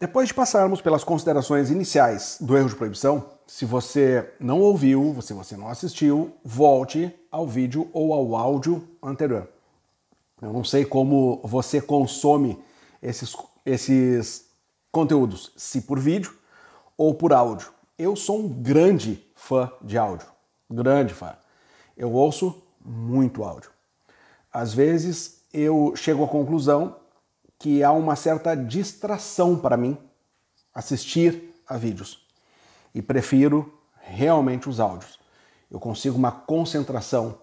Depois de passarmos pelas considerações iniciais do erro de proibição, se você não ouviu, se você não assistiu, volte ao vídeo ou ao áudio anterior. Eu não sei como você consome esses, esses conteúdos, se por vídeo ou por áudio. Eu sou um grande fã de áudio, grande fã. Eu ouço muito áudio. Às vezes eu chego à conclusão que há uma certa distração para mim assistir a vídeos e prefiro realmente os áudios. Eu consigo uma concentração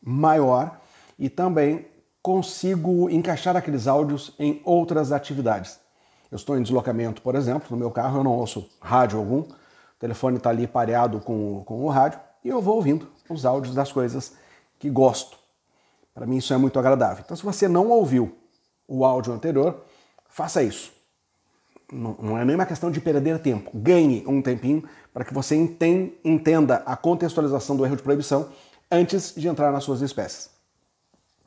maior e também consigo encaixar aqueles áudios em outras atividades. Eu estou em deslocamento, por exemplo, no meu carro eu não ouço rádio algum, o telefone está ali pareado com, com o rádio e eu vou ouvindo os áudios das coisas que gosto. Para mim isso é muito agradável. Então, se você não ouviu o áudio anterior, faça isso. Não, é nem uma questão de perder tempo. Ganhe um tempinho para que você entenda a contextualização do erro de proibição antes de entrar nas suas espécies.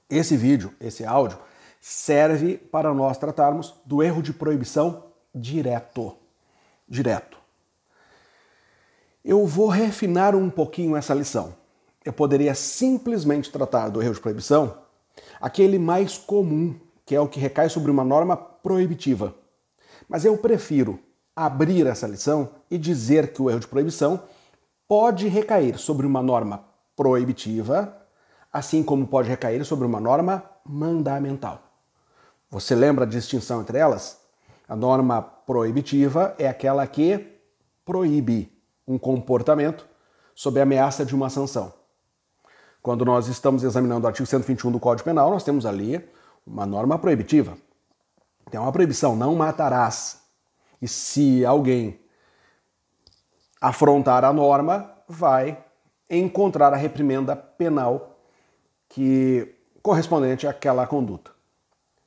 Esse vídeo, esse áudio, serve para nós tratarmos do erro de proibição direto. Direto. Eu vou refinar um pouquinho essa lição. Eu poderia simplesmente tratar do erro de proibição aquele mais comum que é o que recai sobre uma norma proibitiva. Mas eu prefiro abrir essa lição e dizer que o erro de proibição pode recair sobre uma norma proibitiva, assim como pode recair sobre uma norma mandamental. Você lembra a distinção entre elas? A norma proibitiva é aquela que proíbe um comportamento sob a ameaça de uma sanção. Quando nós estamos examinando o artigo 121 do Código Penal, nós temos ali uma norma proibitiva. Tem uma proibição, não matarás. E se alguém afrontar a norma, vai encontrar a reprimenda penal que correspondente àquela conduta.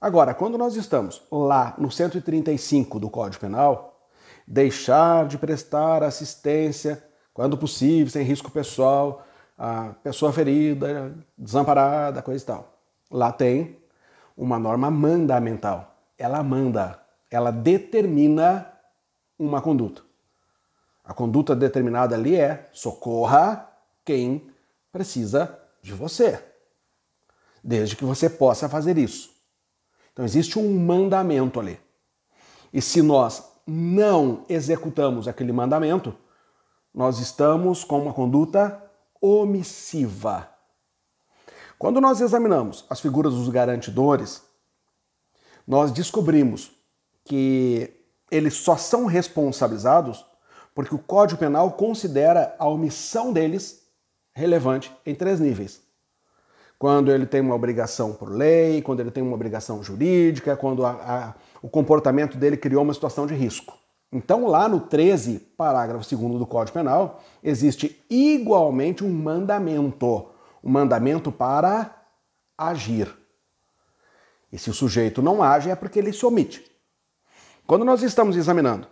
Agora, quando nós estamos lá no 135 do Código Penal, deixar de prestar assistência, quando possível, sem risco pessoal, a pessoa ferida, desamparada, coisa e tal. Lá tem uma norma mandamental. Ela manda, ela determina uma conduta. A conduta determinada ali é socorra quem precisa de você, desde que você possa fazer isso. Então existe um mandamento ali. E se nós não executamos aquele mandamento, nós estamos com uma conduta omissiva. Quando nós examinamos as figuras dos garantidores, nós descobrimos que eles só são responsabilizados porque o Código Penal considera a omissão deles relevante em três níveis. Quando ele tem uma obrigação por lei, quando ele tem uma obrigação jurídica, quando a, a, o comportamento dele criou uma situação de risco. Então, lá no 13, parágrafo 2 do Código Penal, existe igualmente um mandamento o mandamento para agir. E se o sujeito não age, é porque ele se omite. Quando nós estamos examinando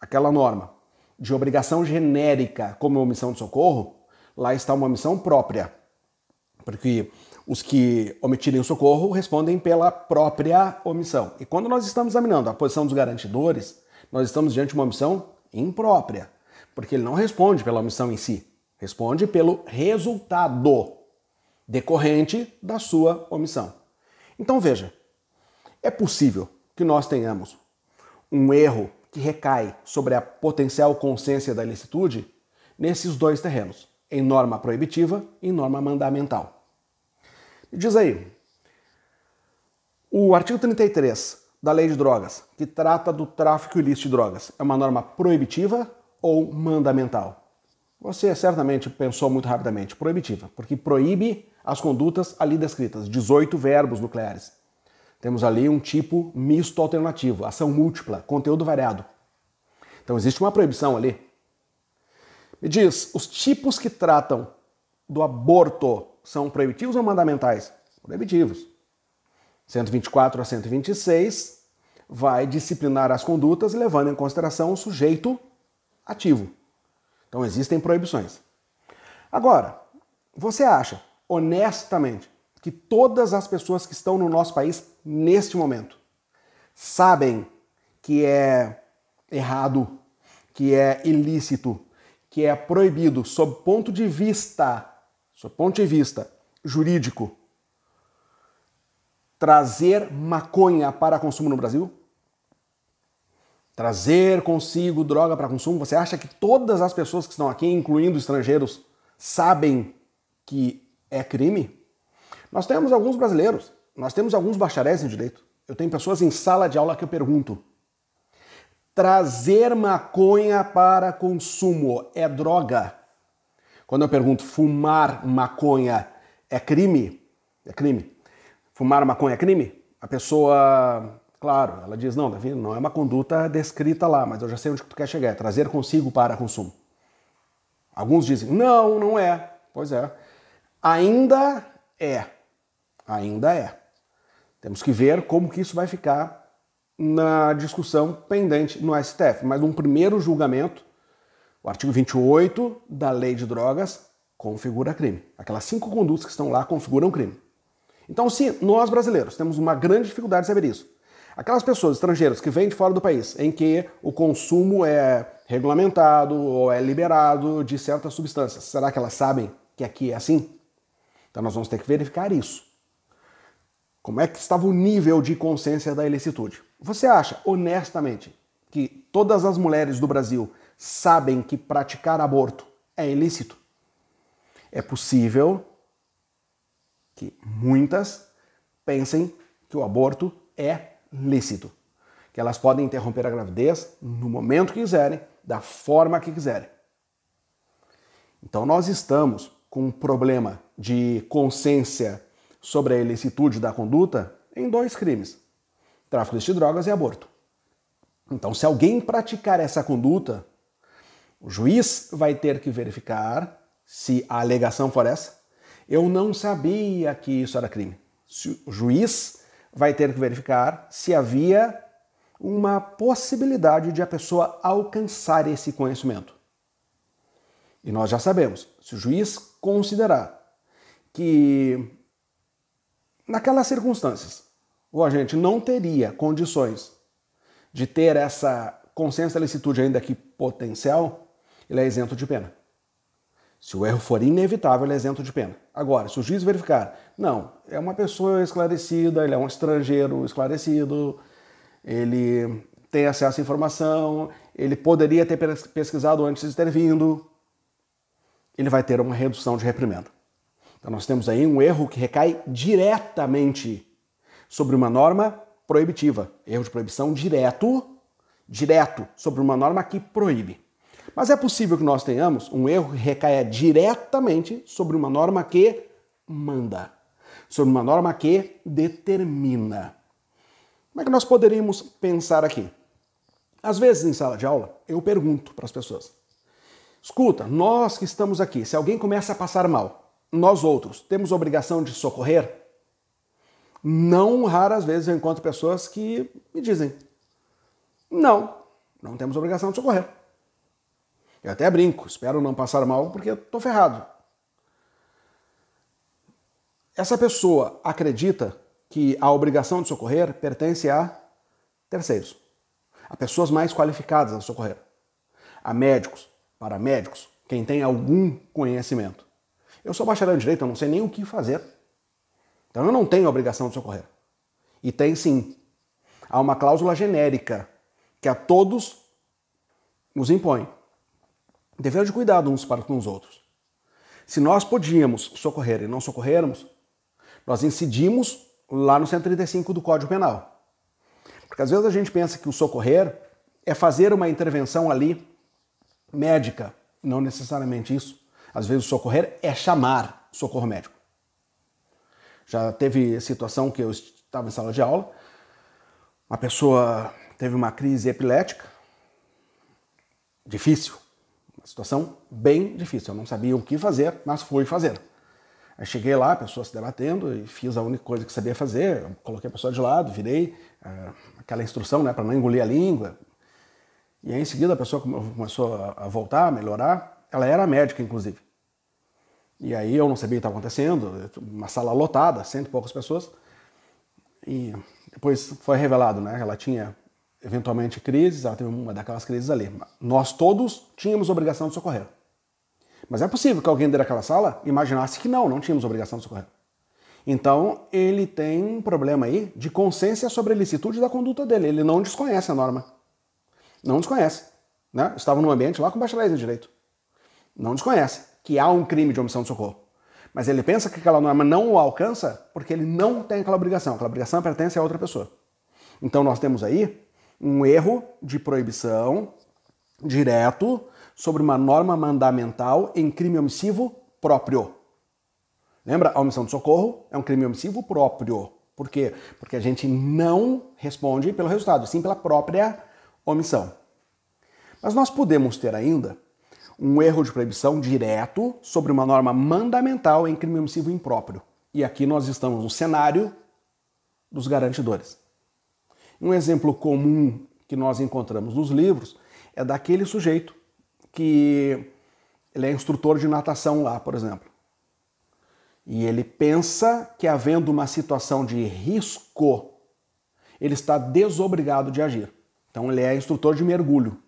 aquela norma de obrigação genérica como omissão de socorro, lá está uma omissão própria. Porque os que omitirem o socorro respondem pela própria omissão. E quando nós estamos examinando a posição dos garantidores, nós estamos diante de uma omissão imprópria, porque ele não responde pela omissão em si, responde pelo resultado decorrente da sua omissão. Então veja, é possível que nós tenhamos um erro que recai sobre a potencial consciência da ilicitude nesses dois terrenos, em norma proibitiva e norma mandamental. Me diz aí, o artigo 33 da Lei de Drogas, que trata do tráfico ilícito de drogas, é uma norma proibitiva ou mandamental? Você certamente pensou muito rapidamente, proibitiva, porque proíbe as condutas ali descritas, 18 verbos nucleares. Temos ali um tipo misto alternativo, ação múltipla, conteúdo variado. Então existe uma proibição ali. Me diz, os tipos que tratam do aborto são proibitivos ou mandamentais? Proibitivos. 124 a 126 vai disciplinar as condutas levando em consideração o sujeito ativo. Então existem proibições. Agora, você acha, honestamente, que todas as pessoas que estão no nosso país neste momento sabem que é errado, que é ilícito, que é proibido sob ponto de vista, sob ponto de vista jurídico, trazer maconha para consumo no Brasil? Trazer consigo droga para consumo? Você acha que todas as pessoas que estão aqui, incluindo estrangeiros, sabem que é crime? Nós temos alguns brasileiros, nós temos alguns bacharéis em direito. Eu tenho pessoas em sala de aula que eu pergunto: trazer maconha para consumo é droga? Quando eu pergunto fumar maconha é crime? É crime. Fumar maconha é crime? A pessoa, claro, ela diz: não, Davi, não é uma conduta descrita lá, mas eu já sei onde tu quer chegar, é trazer consigo para consumo. Alguns dizem: não, não é. Pois é. Ainda é. Ainda é. Temos que ver como que isso vai ficar na discussão pendente no STF, mas um primeiro julgamento, o artigo 28 da Lei de Drogas configura crime. Aquelas cinco condutas que estão lá configuram crime. Então, se nós brasileiros temos uma grande dificuldade de saber isso, aquelas pessoas estrangeiras que vêm de fora do país, em que o consumo é regulamentado ou é liberado de certas substâncias, será que elas sabem que aqui é assim? Então, nós vamos ter que verificar isso. Como é que estava o nível de consciência da ilicitude? Você acha, honestamente, que todas as mulheres do Brasil sabem que praticar aborto é ilícito? É possível que muitas pensem que o aborto é lícito, que elas podem interromper a gravidez no momento que quiserem, da forma que quiserem. Então nós estamos com um problema de consciência sobre a ilicitude da conduta em dois crimes: tráfico de drogas e aborto. Então, se alguém praticar essa conduta, o juiz vai ter que verificar se a alegação for essa. Eu não sabia que isso era crime. O juiz vai ter que verificar se havia uma possibilidade de a pessoa alcançar esse conhecimento. E nós já sabemos, se o juiz considerar que naquelas circunstâncias o agente não teria condições de ter essa consciência da licitude ainda que potencial, ele é isento de pena. Se o erro for inevitável, ele é isento de pena. Agora, se o juiz verificar, não, é uma pessoa esclarecida, ele é um estrangeiro esclarecido, ele tem acesso à informação, ele poderia ter pesquisado antes de ter vindo, ele vai ter uma redução de reprimenda. Então nós temos aí um erro que recai diretamente sobre uma norma proibitiva. Erro de proibição direto, direto sobre uma norma que proíbe. Mas é possível que nós tenhamos um erro que recaia diretamente sobre uma norma que manda, sobre uma norma que determina. Como é que nós poderíamos pensar aqui? Às vezes, em sala de aula, eu pergunto para as pessoas: escuta, nós que estamos aqui, se alguém começa a passar mal, nós outros temos obrigação de socorrer? Não raras vezes eu encontro pessoas que me dizem: não, não temos obrigação de socorrer. Eu até brinco, espero não passar mal porque estou ferrado. Essa pessoa acredita que a obrigação de socorrer pertence a terceiros, a pessoas mais qualificadas a socorrer, a médicos, paramédicos, quem tem algum conhecimento. Eu sou bacharel em direito, eu não sei nem o que fazer. Então eu não tenho a obrigação de socorrer. E tem sim. Há uma cláusula genérica que a todos nos impõe. Dever de cuidado uns para com os outros. Se nós podíamos socorrer e não socorrermos, nós incidimos lá no 135 do Código Penal. Porque às vezes a gente pensa que o socorrer é fazer uma intervenção ali médica. Não necessariamente isso. Às vezes o socorrer é chamar socorro médico. Já teve situação que eu estava em sala de aula, uma pessoa teve uma crise epilética, difícil, uma situação bem difícil. Eu não sabia o que fazer, mas fui fazer. Aí cheguei lá, a pessoa se debatendo e fiz a única coisa que sabia fazer. Eu coloquei a pessoa de lado, virei uh, aquela instrução né, para não engolir a língua. E aí, em seguida a pessoa começou a voltar, a melhorar. Ela era médica, inclusive. E aí eu não sabia o que estava acontecendo, uma sala lotada, cento e poucas pessoas. E depois foi revelado, né? Ela tinha eventualmente crises, ela teve uma daquelas crises ali. Nós todos tínhamos obrigação de socorrer. Mas é possível que alguém daquela sala imaginasse que não, não tínhamos obrigação de socorrer. Então, ele tem um problema aí de consciência sobre a licitude da conduta dele. Ele não desconhece a norma. Não desconhece. Né? Estava num ambiente lá com bacharéis em direito. Não desconhece que há um crime de omissão de socorro. Mas ele pensa que aquela norma não o alcança porque ele não tem aquela obrigação. Aquela obrigação pertence a outra pessoa. Então nós temos aí um erro de proibição direto sobre uma norma mandamental em crime omissivo próprio. Lembra? A omissão de socorro é um crime omissivo próprio. Por quê? Porque a gente não responde pelo resultado, sim pela própria omissão. Mas nós podemos ter ainda um erro de proibição direto sobre uma norma mandamental em crime omissivo impróprio. E aqui nós estamos no cenário dos garantidores. Um exemplo comum que nós encontramos nos livros é daquele sujeito que ele é instrutor de natação lá, por exemplo. E ele pensa que havendo uma situação de risco, ele está desobrigado de agir. Então ele é instrutor de mergulho.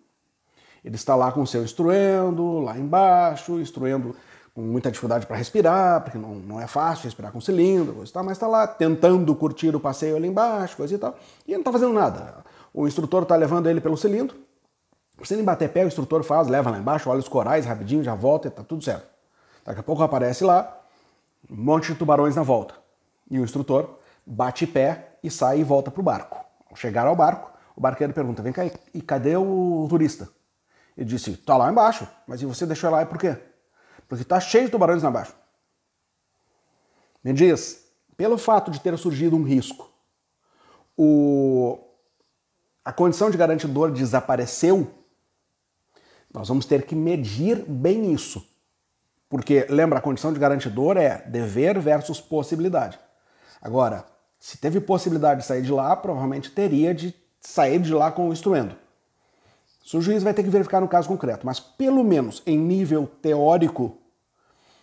Ele está lá com o seu instruendo, lá embaixo, instruendo com muita dificuldade para respirar, porque não, não é fácil respirar com cilindro, coisa e tal, mas está lá tentando curtir o passeio ali embaixo, coisa e tal, e não está fazendo nada. O instrutor está levando ele pelo cilindro, se ele bater pé, o instrutor faz, leva lá embaixo, olha os corais rapidinho, já volta e está tudo certo. Daqui a pouco aparece lá um monte de tubarões na volta. E o instrutor bate pé e sai e volta para o barco. Ao chegar ao barco, o barqueiro pergunta: Vem cá, e cadê o turista? Ele disse: Tá lá embaixo. Mas e você deixou lá por quê? Porque está cheio de tubarões lá embaixo. Me diz, pelo fato de ter surgido um risco, o... a condição de garantidor desapareceu, nós vamos ter que medir bem isso. Porque, lembra, a condição de garantidor é dever versus possibilidade. Agora, se teve possibilidade de sair de lá, provavelmente teria de sair de lá com o instrumento. O juiz vai ter que verificar no caso concreto, mas pelo menos em nível teórico,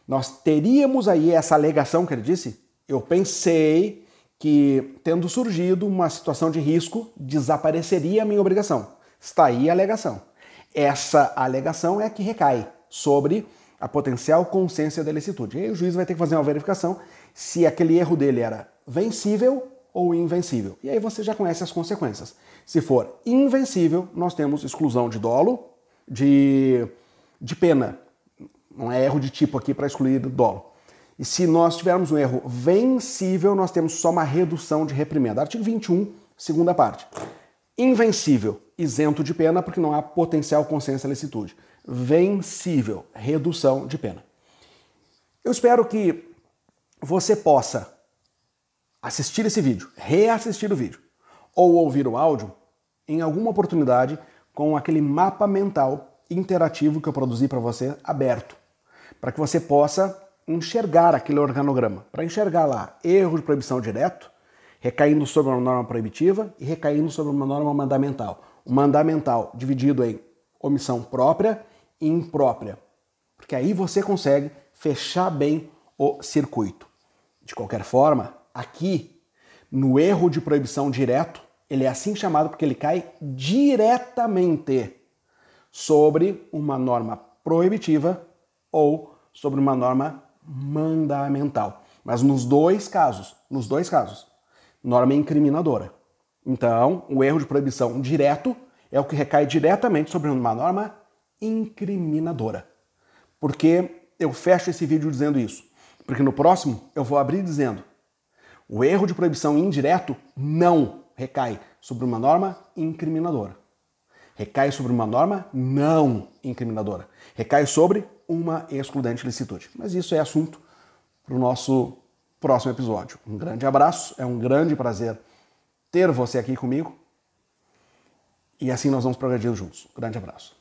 nós teríamos aí essa alegação que ele disse. Eu pensei que, tendo surgido uma situação de risco, desapareceria a minha obrigação. Está aí a alegação. Essa alegação é que recai sobre a potencial consciência da licitude. E aí o juiz vai ter que fazer uma verificação se aquele erro dele era vencível ou invencível. E aí você já conhece as consequências. Se for invencível, nós temos exclusão de dolo, de, de pena não é erro de tipo aqui para excluir dolo. E se nós tivermos um erro vencível, nós temos só uma redução de reprimenda. Artigo 21, segunda parte. Invencível, isento de pena porque não há potencial consciência licitude. Vencível, redução de pena. Eu espero que você possa assistir esse vídeo, reassistir o vídeo ou ouvir o áudio em alguma oportunidade com aquele mapa mental interativo que eu produzi para você aberto para que você possa enxergar aquele organograma, para enxergar lá erro de proibição direto, recaindo sobre uma norma proibitiva e recaindo sobre uma norma mandamental. O mandamental dividido em omissão própria e imprópria, porque aí você consegue fechar bem o circuito. De qualquer forma, aqui no erro de proibição direto, ele é assim chamado porque ele cai diretamente sobre uma norma proibitiva ou sobre uma norma mandamental. Mas nos dois casos, nos dois casos, norma incriminadora. Então, o erro de proibição direto é o que recai diretamente sobre uma norma incriminadora. Por que eu fecho esse vídeo dizendo isso? Porque no próximo eu vou abrir dizendo: o erro de proibição indireto não recai sobre uma norma incriminadora recai sobre uma norma não incriminadora. Recai sobre uma excludente licitude. Mas isso é assunto para o nosso próximo episódio. Um grande abraço, é um grande prazer ter você aqui comigo. E assim nós vamos progredindo juntos. Grande abraço.